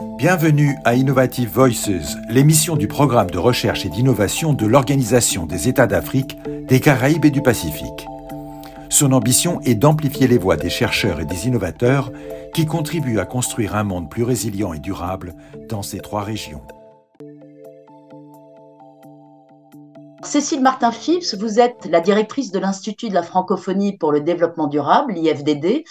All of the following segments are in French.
Bienvenue à Innovative Voices, l'émission du programme de recherche et d'innovation de l'Organisation des États d'Afrique, des Caraïbes et du Pacifique. Son ambition est d'amplifier les voix des chercheurs et des innovateurs qui contribuent à construire un monde plus résilient et durable dans ces trois régions. Cécile Martin-Phipps, vous êtes la directrice de l'Institut de la francophonie pour le développement durable, l'IFDD,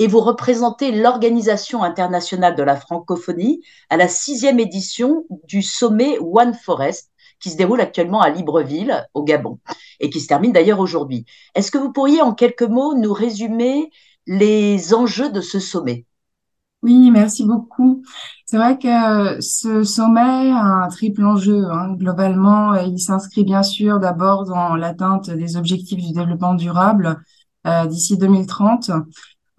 et vous représentez l'Organisation internationale de la francophonie à la sixième édition du sommet One Forest qui se déroule actuellement à Libreville, au Gabon, et qui se termine d'ailleurs aujourd'hui. Est-ce que vous pourriez en quelques mots nous résumer les enjeux de ce sommet? Oui, merci beaucoup. C'est vrai que ce sommet a un triple enjeu. Hein. Globalement, il s'inscrit bien sûr d'abord dans l'atteinte des objectifs du développement durable euh, d'ici 2030.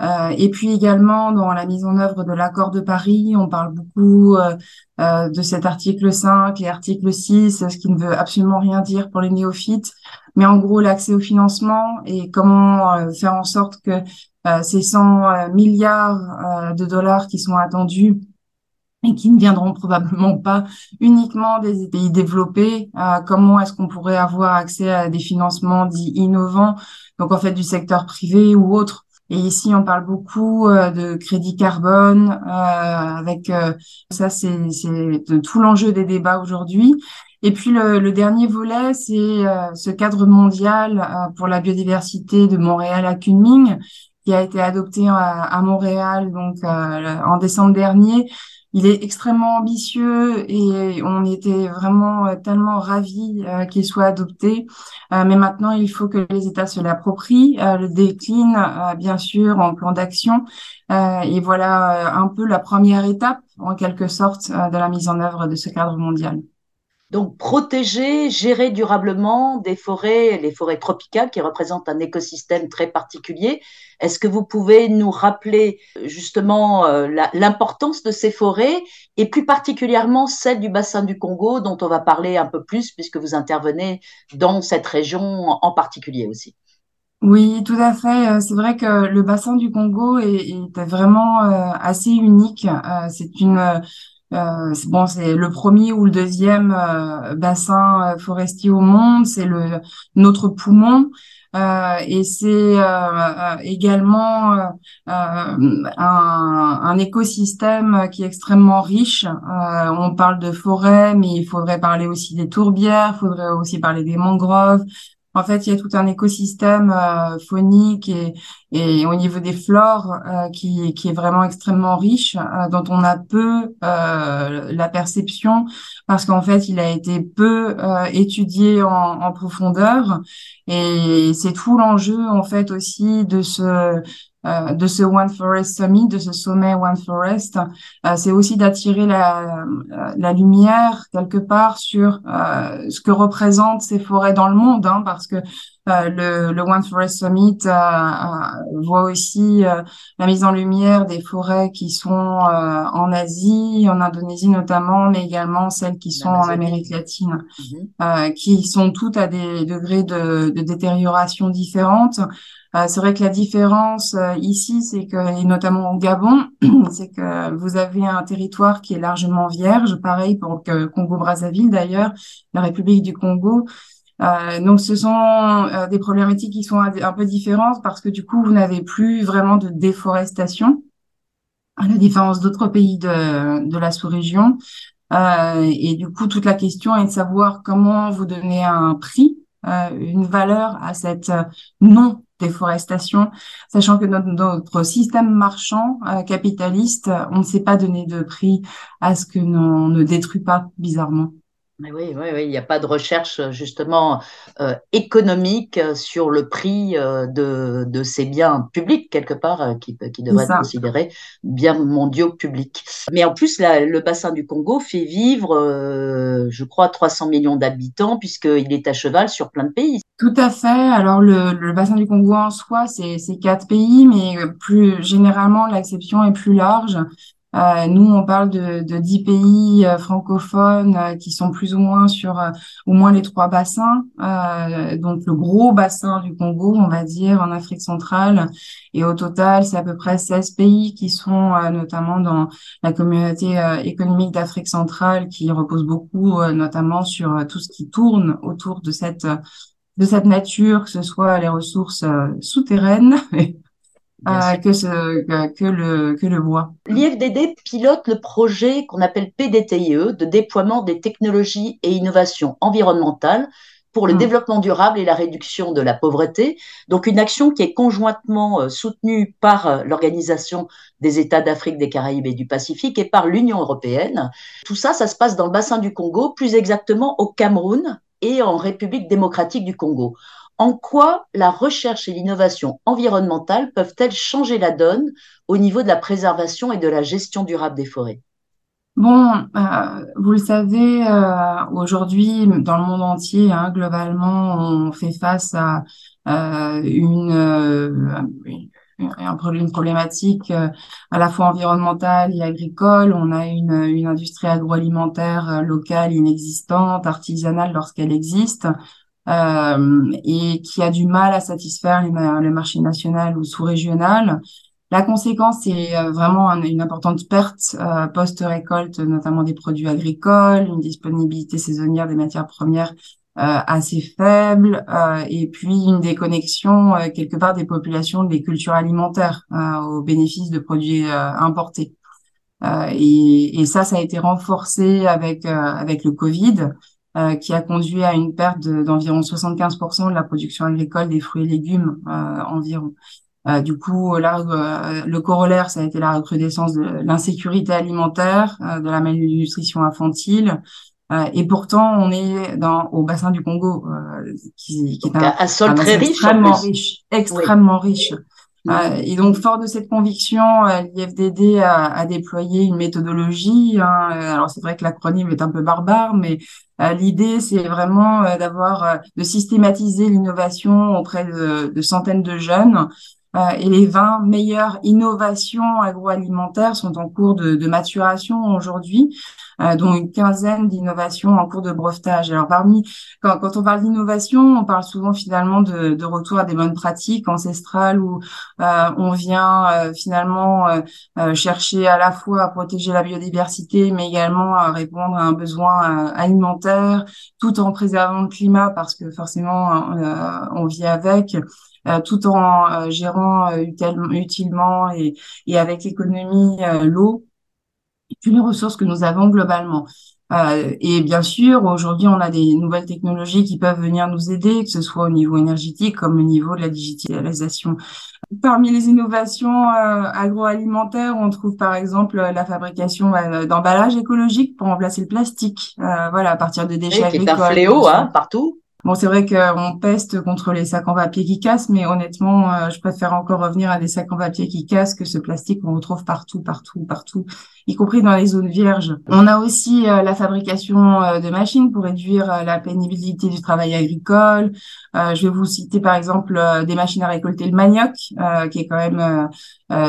Euh, et puis également dans la mise en œuvre de l'accord de Paris, on parle beaucoup euh, euh, de cet article 5 et article 6, ce qui ne veut absolument rien dire pour les néophytes, mais en gros l'accès au financement et comment faire en sorte que ces 100 milliards de dollars qui sont attendus et qui ne viendront probablement pas uniquement des pays développés. comment est-ce qu'on pourrait avoir accès à des financements dits innovants, donc en fait du secteur privé ou autre, et ici, on parle beaucoup euh, de crédit carbone, euh, avec euh, ça, c'est tout l'enjeu des débats aujourd'hui. Et puis le, le dernier volet, c'est ce cadre mondial pour la biodiversité de Montréal à Kunming, qui a été adopté à, à Montréal donc en décembre dernier il est extrêmement ambitieux et on était vraiment euh, tellement ravis euh, qu'il soit adopté. Euh, mais maintenant, il faut que les États se l'approprient, le déclinent bien sûr en plan d'action. et voilà un peu la première étape, en quelque sorte, de la mise en œuvre de ce cadre mondial. Donc, protéger, gérer durablement des forêts, les forêts tropicales qui représentent un écosystème très particulier. Est-ce que vous pouvez nous rappeler justement euh, l'importance de ces forêts et plus particulièrement celle du bassin du Congo dont on va parler un peu plus puisque vous intervenez dans cette région en particulier aussi? Oui, tout à fait. Euh, c'est vrai que le bassin du Congo est, est vraiment euh, assez unique. C'est une euh, bon, c'est le premier ou le deuxième euh, bassin euh, forestier au monde, c'est le notre poumon. Euh, et c'est également un, un, écosystème qui est extrêmement riche. on parle de forêt, mais il faudrait parler aussi des tourbières, il faudrait aussi parler des mangroves, en fait, il y a tout un écosystème euh, phonique et, et, au niveau des flores euh, qui, qui, est vraiment extrêmement riche, euh, dont on a peu la perception parce qu'en fait, il a été peu étudié en, en, profondeur. Et c'est tout l'enjeu en fait aussi de ce euh, de ce One Forest Summit, de ce sommet One Forest, euh, c'est aussi d'attirer la, la, lumière quelque part sur euh, ce que représentent ces forêts dans le monde, hein, parce que le, le, One Forest Summit voit aussi la mise en lumière des forêts qui sont en Asie, en Indonésie notamment, mais également celles qui sont en Amérique latine, qui sont toutes à des degrés de, de détérioration différentes. Euh, c'est vrai que la différence euh, ici, c'est que, et notamment au Gabon, c'est que vous avez un territoire qui est largement vierge, pareil pour le Congo-Brazzaville d'ailleurs, la République du Congo. Euh, donc ce sont euh, des problématiques qui sont un, peu différentes parce que du coup, vous n'avez plus vraiment de déforestation, à la différence d'autres pays de, de la sous-région. et du coup, toute la question est de savoir comment vous donner un prix, une valeur à cette non déforestation, sachant que notre, notre système marchand euh, capitaliste, on ne sait pas donner de prix à ce que l'on ne détruit pas bizarrement. Oui, oui, oui, il n'y a pas de recherche justement euh, économique sur le prix euh, de, de, ces biens publics, quelque part, euh, qui, qui devraient être considérés biens mondiaux publics. Mais en plus, le bassin du Congo fait vivre, je crois, 300 millions d'habitants, puisqu'il est à cheval sur plein de pays. Tout à fait. Alors, le, le bassin du Congo en soi, c'est quatre pays, mais plus généralement, l'acception est plus large. Euh, nous, on parle de, de 10 pays euh, francophones euh, qui sont plus ou moins sur au moins les trois bassins. donc le gros bassin du Congo, on va dire, en Afrique centrale. Et au total, c'est à peu près 16 pays qui sont notamment dans la communauté économique d'Afrique centrale qui repose beaucoup notamment sur tout ce qui tourne autour de cette de cette nature, que ce soit les ressources souterraines euh, que, ce, que, le, que le bois. L'IFDD pilote le projet qu'on appelle PDTIE, de déploiement des technologies et innovations environnementales pour le hmm. développement durable et la réduction de la pauvreté. Donc une action qui est conjointement euh, soutenue par euh, l'Organisation des États d'Afrique, des Caraïbes et du Pacifique et par l'Union européenne. Tout ça, ça se passe dans le bassin du Congo, plus exactement au Cameroun et en République démocratique du Congo. En quoi la recherche et l'innovation environnementale peuvent-elles changer la donne au niveau de la préservation et de la gestion durable des forêts? Bon, euh, vous le savez, euh, aujourd'hui, dans le monde entier, hein, globalement, on fait face à euh, une, problématique à la fois environnementale et agricole. On a une, industrie agroalimentaire locale inexistante, artisanale lorsqu'elle existe et qui a du mal à satisfaire les, le marché national ou sous-régional. La conséquence, c'est euh, vraiment une importante perte euh, post-récolte, notamment des produits agricoles, une disponibilité saisonnière des matières premières euh, assez faible, euh, et puis une déconnexion quelque part des populations des cultures alimentaires au bénéfice de produits importés. Et, et, ça, ça a été renforcé avec avec le Covid. Euh, qui a conduit à une perte d'environ 75% de la production agricole des fruits et légumes euh, environ. Euh, du coup, là, le corollaire, ça a été la recrudescence de l'insécurité alimentaire, de la malnutrition infantile, et pourtant, on est dans au bassin du Congo, qui, qui, est un, un sol très riche, extrêmement riche, extrêmement riche. Euh, et donc, fort de cette conviction, euh, l'IFDD a, a, déployé une méthodologie. Hein. Alors, c'est vrai que l'acronyme est un peu barbare, mais euh, l'idée, c'est vraiment d'avoir, de systématiser l'innovation auprès de, centaines de jeunes. et les 20 meilleures innovations agroalimentaires sont en cours de maturation aujourd'hui. Euh, dont une quinzaine d'innovations en cours de brevetage. Alors parmi, quand, quand on parle d'innovation, on parle souvent finalement de, de, retour à des bonnes pratiques ancestrales où euh, on vient euh, finalement chercher à la fois à protéger la biodiversité, mais également à répondre à un besoin alimentaire, tout en préservant le climat parce que forcément on vit avec. tout en gérant utilement et, et avec économie l'eau les ressources que nous avons globalement. Euh, et bien sûr, aujourd'hui, on a des nouvelles technologies qui peuvent venir nous aider, que ce soit au niveau énergétique comme au niveau de la digitalisation. Parmi les innovations euh, agroalimentaires, on trouve par exemple la fabrication euh, d'emballages écologiques pour remplacer le plastique. Euh, voilà, à partir de déchets agricoles. C'est un fléau, hein, partout. Bon, c'est vrai qu'on peste contre les sacs en papier qui cassent, mais honnêtement, euh, je préfère encore revenir à des sacs en papier qui cassent que ce plastique qu'on retrouve partout, partout, partout, y compris dans les zones vierges. On a aussi euh, la fabrication euh, de machines pour réduire la pénibilité du travail agricole. je vais vous citer par exemple des machines à récolter le manioc, qui est quand même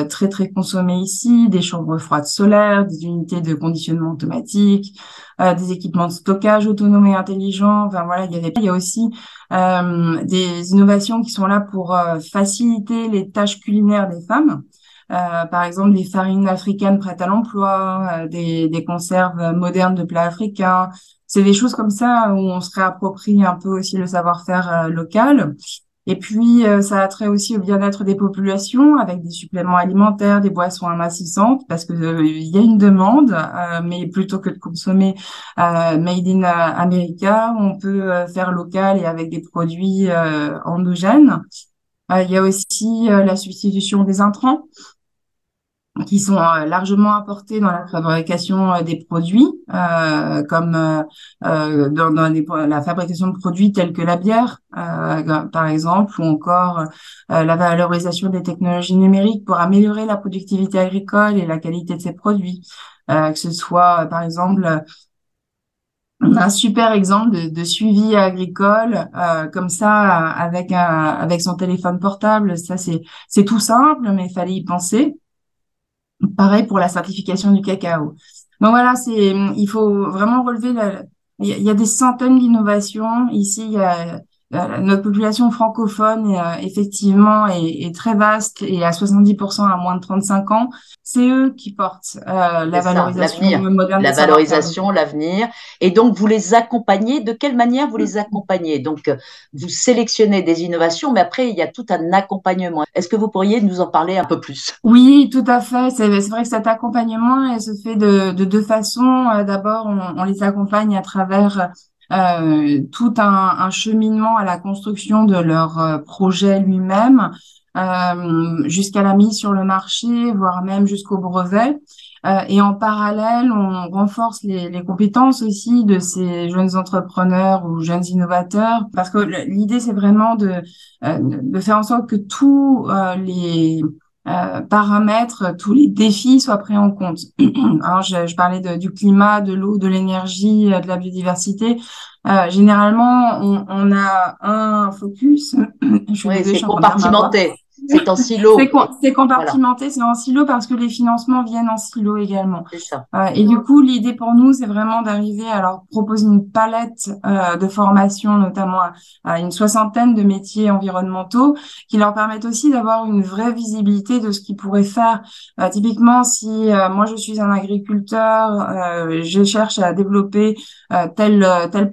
très très consommé ici, des chambres froides solaires, des unités de conditionnement automatique, des équipements de stockage autonomes et intelligents. Enfin voilà, il y a, il y a aussi euh, des innovations qui sont là pour euh, faciliter les tâches culinaires des femmes. Euh, par exemple, des farines africaines prêtes à l'emploi, euh, des, des, conserves modernes de plats africains. C'est des choses comme ça où on se réapproprie un peu aussi le savoir-faire local. Et puis, euh, ça a trait aussi au bien-être des populations avec des suppléments alimentaires, des boissons amincissantes, parce que euh, il y a une demande, euh, mais plutôt que de consommer made in America, on peut faire local et avec des produits endogènes. il y a aussi la substitution des intrants qui sont euh, largement apportés dans la fabrication euh, des produits, euh, comme euh, dans, dans la fabrication de produits tels que la bière, par exemple, ou encore la valorisation des technologies numériques pour améliorer la productivité agricole et la qualité de ces produits, que ce soit, par exemple, un super exemple de, de suivi agricole comme ça avec un avec son téléphone portable. Ça c'est c'est tout simple mais il fallait y penser Pareil pour la certification du cacao. Donc voilà, c'est il faut vraiment relever la, il y a des centaines d'innovations ici. Il y a notre population francophone euh, effectivement est, très vaste et à 70% à moins de 35 ans. C'est eux qui portent euh, la valorisation moderne. La valorisation, l'avenir. Et donc vous les accompagnez. De quelle manière vous les accompagnez? Donc vous sélectionnez des innovations, mais après il y a tout un accompagnement. Est-ce que vous pourriez nous en parler un peu plus? Oui, tout à fait. C'est vrai que cet accompagnement se fait de, de deux façons. D'abord, on, on les accompagne à travers euh, tout un, un, cheminement à la construction de leur euh, projet lui-même, euh, jusqu'à la mise sur le marché, voire même jusqu'au brevet. Euh, et en parallèle, on renforce les, les, compétences aussi de ces jeunes entrepreneurs ou jeunes innovateurs, parce que l'idée, c'est vraiment de, de faire en sorte que tous les euh, paramètres, tous les défis soient pris en compte. Alors, je, je parlais de, du climat, de l'eau, de l'énergie, euh, de la biodiversité. Euh, généralement, on, on, a un focus. je oui, c'est compartimenté. C'est en silo. C'est compartimenté, c'est en silo parce que les financements viennent en silo également. Ça. Euh, et du coup, l'idée pour nous, c'est vraiment d'arriver à leur proposer une palette euh, de formation, notamment à, une soixantaine de métiers environnementaux, qui leur permettent aussi d'avoir une vraie visibilité de ce qu'ils pourraient faire. Euh, typiquement, si euh, moi je suis un agriculteur, je cherche à développer telle telle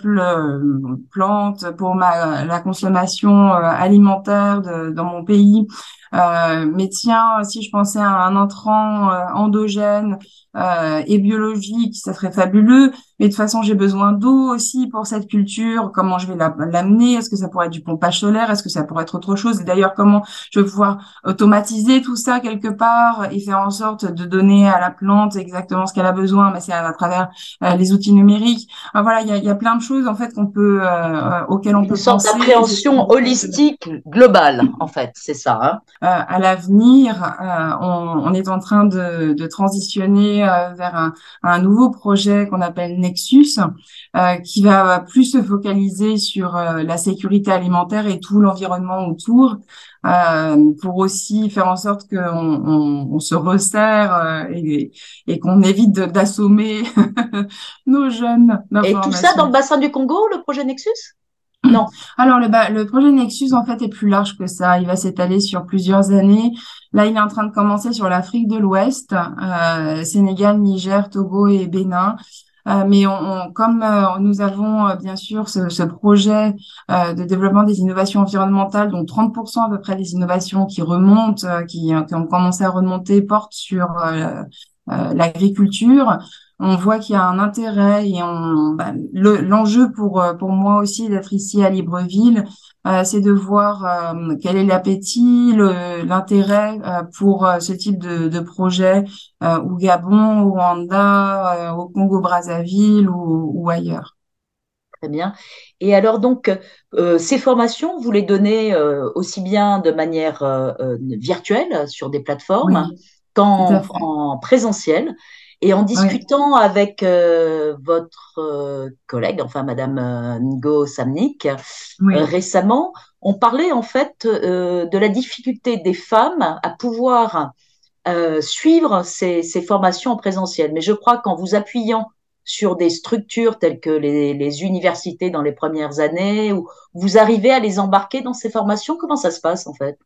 plante pour ma la consommation alimentaire de, dans mon pays. Euh, mais tiens, si je pensais à un entrant euh, endogène euh, et biologique, ça serait fabuleux. Mais de toute façon, j'ai besoin d'eau aussi pour cette culture. Comment je vais l'amener? Est-ce que ça pourrait être du pompage solaire Est-ce que ça pourrait être autre chose? Et d'ailleurs, comment je vais pouvoir automatiser tout ça quelque part et faire en sorte de donner à la plante exactement ce qu'elle a besoin Mais c'est à, travers euh, les outils numériques. voilà, il y a, y a, plein de choses en fait qu'on peut, euh, auxquelles on Une peut sorte d'appréhension holistique globale, en fait, c'est ça. Hein euh, à l'avenir, on, on, est en train de, de transitionner vers un, un nouveau projet qu'on appelle Nexus, euh, qui va plus se focaliser sur euh, la sécurité alimentaire et tout l'environnement autour, euh, pour aussi faire en sorte qu'on on, on se resserre et, et qu'on évite d'assommer nos jeunes. Et tout ça dans le bassin du Congo, le projet Nexus? Non. Alors le, le projet Nexus en fait est plus large que ça. Il va s'étaler sur plusieurs années. Là, il est en train de commencer sur l'Afrique de l'Ouest, euh, Sénégal, Niger, Togo et Bénin. Euh, mais on, comme euh, nous avons euh, bien sûr ce, projet de développement des innovations environnementales, dont 30% à peu près des innovations qui remontent, qui, qui, ont commencé à remonter, portent sur l'agriculture on voit qu'il y a un intérêt et on, bah, l'enjeu pour pour moi aussi d'être ici à Libreville, euh, c'est de voir euh, quel est l'appétit, l'intérêt euh, pour ce type de, de projet au Gabon, au Rwanda, au Congo-Brazzaville ou, ou, ailleurs. Très bien. Et alors donc, ces formations, vous les donnez aussi bien de manière virtuelle sur des plateformes qu'en en présentiel. Et en discutant avec euh, votre euh, collègue, enfin Madame euh, Ngo Samnik, récemment, on parlait en fait de la difficulté des femmes à pouvoir suivre ces, ces, formations en présentiel. Mais je crois qu'en vous appuyant sur des structures telles que les, les, universités dans les premières années, où vous arrivez à les embarquer dans ces formations, comment ça se passe en fait?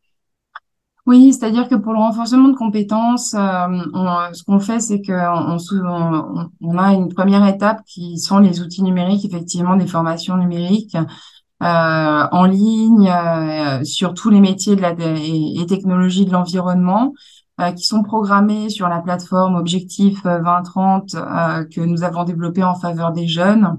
Oui, c'est-à-dire que pour le renforcement de compétences, euh, ce qu'on fait, c'est qu'on on, a une première étape qui sont les outils numériques, effectivement, des formations numériques euh, en ligne euh, sur tous les métiers de la, et, technologies de l'environnement qui sont programmés sur la plateforme Objectif 2030 que nous avons développée en faveur des jeunes.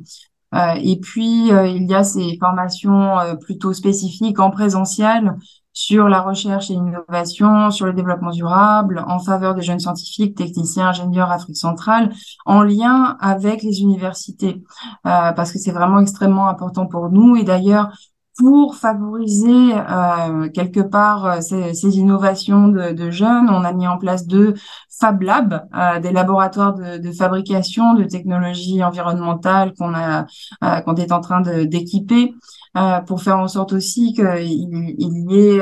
et puis, il y a ces formations plutôt spécifiques en présentiel sur la recherche et l'innovation, sur le développement durable, en faveur des jeunes scientifiques, techniciens, ingénieurs Afrique centrale, en lien avec les universités, euh, parce que c'est vraiment extrêmement important pour nous. Et d'ailleurs, pour favoriser euh, quelque part euh, ces, ces innovations de, de, jeunes, on a mis en place deux Fab Labs, euh, des laboratoires de, de, fabrication de technologies environnementales qu'on a euh, qu'on est en train d'équiper euh, pour faire en sorte aussi qu'il il y ait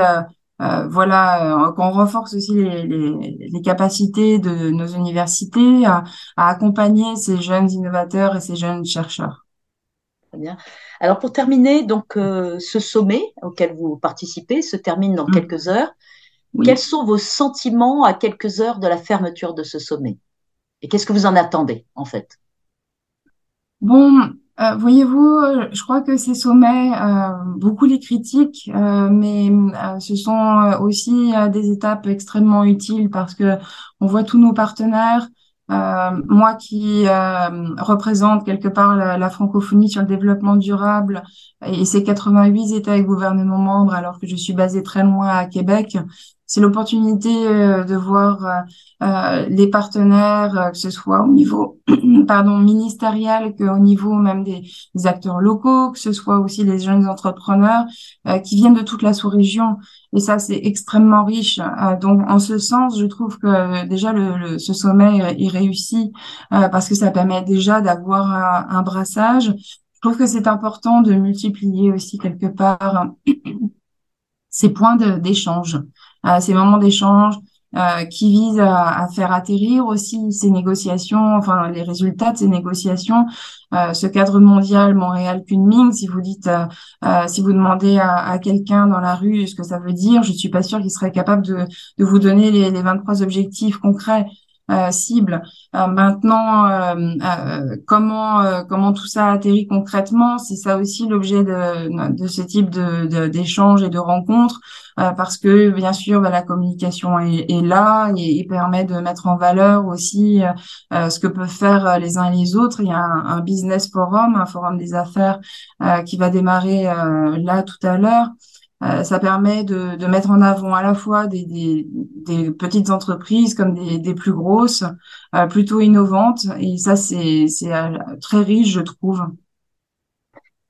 voilà, qu'on renforce aussi les, les, les, capacités de nos universités à, à, accompagner ces jeunes innovateurs et ces jeunes chercheurs. Très bien. Alors pour terminer, donc ce sommet auquel vous participez se termine dans mmh. quelques heures. Quels sont vos sentiments à quelques heures de la fermeture de ce sommet? Et qu'est-ce que vous en attendez en fait? Bon, euh, voyez-vous, je crois que ces sommets, euh, beaucoup les critiquent, euh, mais ce sont aussi des étapes extrêmement utiles parce que on voit tous nos partenaires. Moi qui représente quelque part la, francophonie sur le développement durable et ses 88 États et gouvernements membres, alors que je suis basée très loin à Québec, c'est l'opportunité euh, de voir euh, euh, les partenaires, que ce soit au niveau pardon ministériel, qu'au niveau même des, acteurs locaux, que ce soit aussi les jeunes entrepreneurs qui viennent de toute la sous-région. Et ça, c'est extrêmement riche. donc, en ce sens, je trouve que déjà le, ce sommet est réussi parce que ça permet déjà d'avoir un, un brassage. Je trouve que c'est important de multiplier aussi quelque part ces points d'échange à ces moments d'échange euh, qui visent à, à, faire atterrir aussi ces négociations, enfin les résultats de ces négociations. Euh, ce cadre mondial Montréal-Kunming, si vous dites, euh, euh, si vous demandez à, à quelqu'un dans la rue ce que ça veut dire, je suis pas sûre qu'il serait capable de, de vous donner les, les 23 objectifs concrets euh, cible. Euh, maintenant, euh, comment comment tout ça atterrit concrètement, c'est ça aussi l'objet de, de ce type de d'échanges et de rencontres, parce que bien sûr, bah, la communication est, est là et, et, permet de mettre en valeur aussi ce que peuvent faire les uns et les autres. Il y a un, un business forum, un forum des affaires qui va démarrer là tout à l'heure. Euh, ça permet de, mettre en avant à la fois des, petites entreprises comme des, plus grosses, euh, plutôt innovantes. Et ça, c'est euh, très riche, je trouve.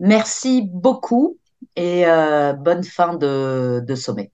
Merci beaucoup et bonne fin de sommet.